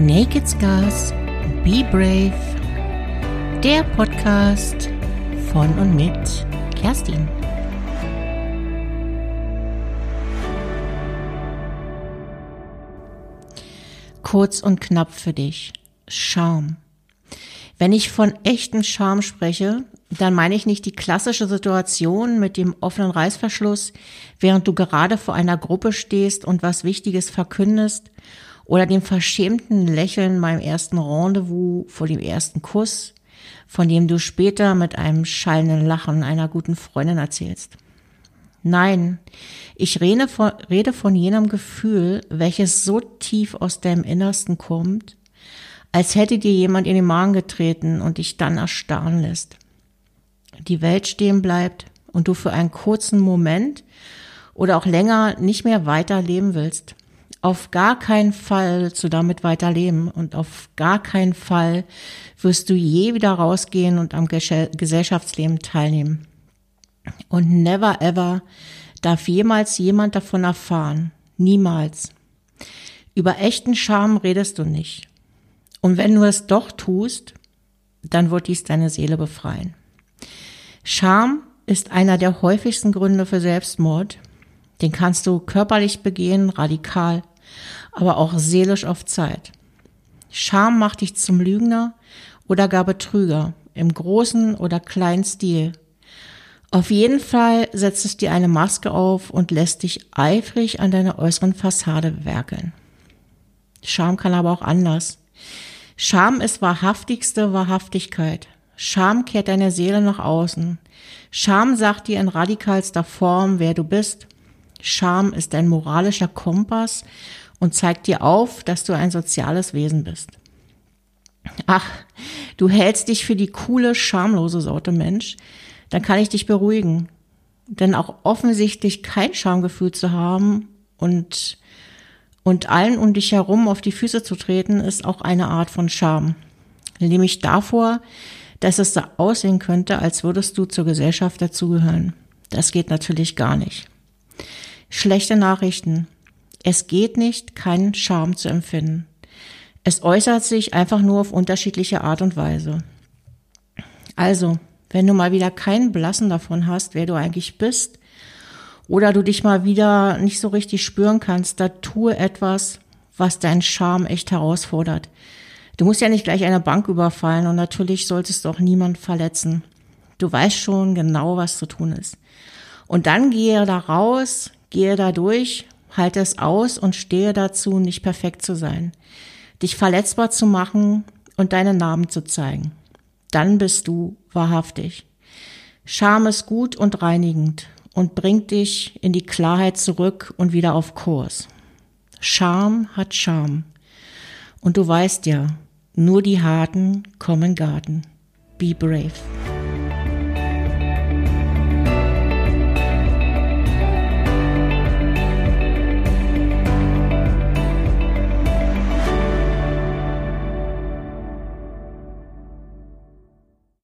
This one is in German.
Naked Scars, Be Brave, der Podcast von und mit Kerstin. Kurz und knapp für dich. Charme. Wenn ich von echtem Charme spreche, dann meine ich nicht die klassische Situation mit dem offenen Reißverschluss, während du gerade vor einer Gruppe stehst und was Wichtiges verkündest, oder dem verschämten Lächeln beim ersten Rendezvous vor dem ersten Kuss, von dem du später mit einem schallenden Lachen einer guten Freundin erzählst. Nein, ich rede von, rede von jenem Gefühl, welches so tief aus deinem Innersten kommt, als hätte dir jemand in den Magen getreten und dich dann erstarren lässt die Welt stehen bleibt und du für einen kurzen Moment oder auch länger nicht mehr weiterleben willst. Auf gar keinen Fall du damit weiterleben und auf gar keinen Fall wirst du je wieder rausgehen und am Gesellschaftsleben teilnehmen. Und never ever darf jemals jemand davon erfahren. Niemals. Über echten Charme redest du nicht. Und wenn du es doch tust, dann wird dies deine Seele befreien. Scham ist einer der häufigsten Gründe für Selbstmord. Den kannst du körperlich begehen, radikal, aber auch seelisch auf Zeit. Scham macht dich zum Lügner oder gar Betrüger, im großen oder kleinen Stil. Auf jeden Fall setzt es dir eine Maske auf und lässt dich eifrig an deiner äußeren Fassade werkeln. Scham kann aber auch anders. Scham ist wahrhaftigste Wahrhaftigkeit. Scham kehrt deine Seele nach außen. Scham sagt dir in radikalster Form, wer du bist. Scham ist dein moralischer Kompass und zeigt dir auf, dass du ein soziales Wesen bist. Ach, du hältst dich für die coole, schamlose Sorte Mensch, dann kann ich dich beruhigen. Denn auch offensichtlich kein Schamgefühl zu haben und, und allen um dich herum auf die Füße zu treten, ist auch eine Art von Scham. Nämlich davor, dass es so aussehen könnte, als würdest du zur Gesellschaft dazugehören. Das geht natürlich gar nicht. Schlechte Nachrichten. Es geht nicht, keinen Charme zu empfinden. Es äußert sich einfach nur auf unterschiedliche Art und Weise. Also, wenn du mal wieder keinen Blassen davon hast, wer du eigentlich bist, oder du dich mal wieder nicht so richtig spüren kannst, da tue etwas, was deinen Charme echt herausfordert. Du musst ja nicht gleich eine Bank überfallen und natürlich solltest du auch niemand verletzen. Du weißt schon genau, was zu tun ist. Und dann gehe da raus, gehe da durch, halte es aus und stehe dazu, nicht perfekt zu sein. Dich verletzbar zu machen und deine Namen zu zeigen. Dann bist du wahrhaftig. Scham ist gut und reinigend und bringt dich in die Klarheit zurück und wieder auf Kurs. Scham hat Scham. Und du weißt ja, nur die Harten kommen Garten. Be brave.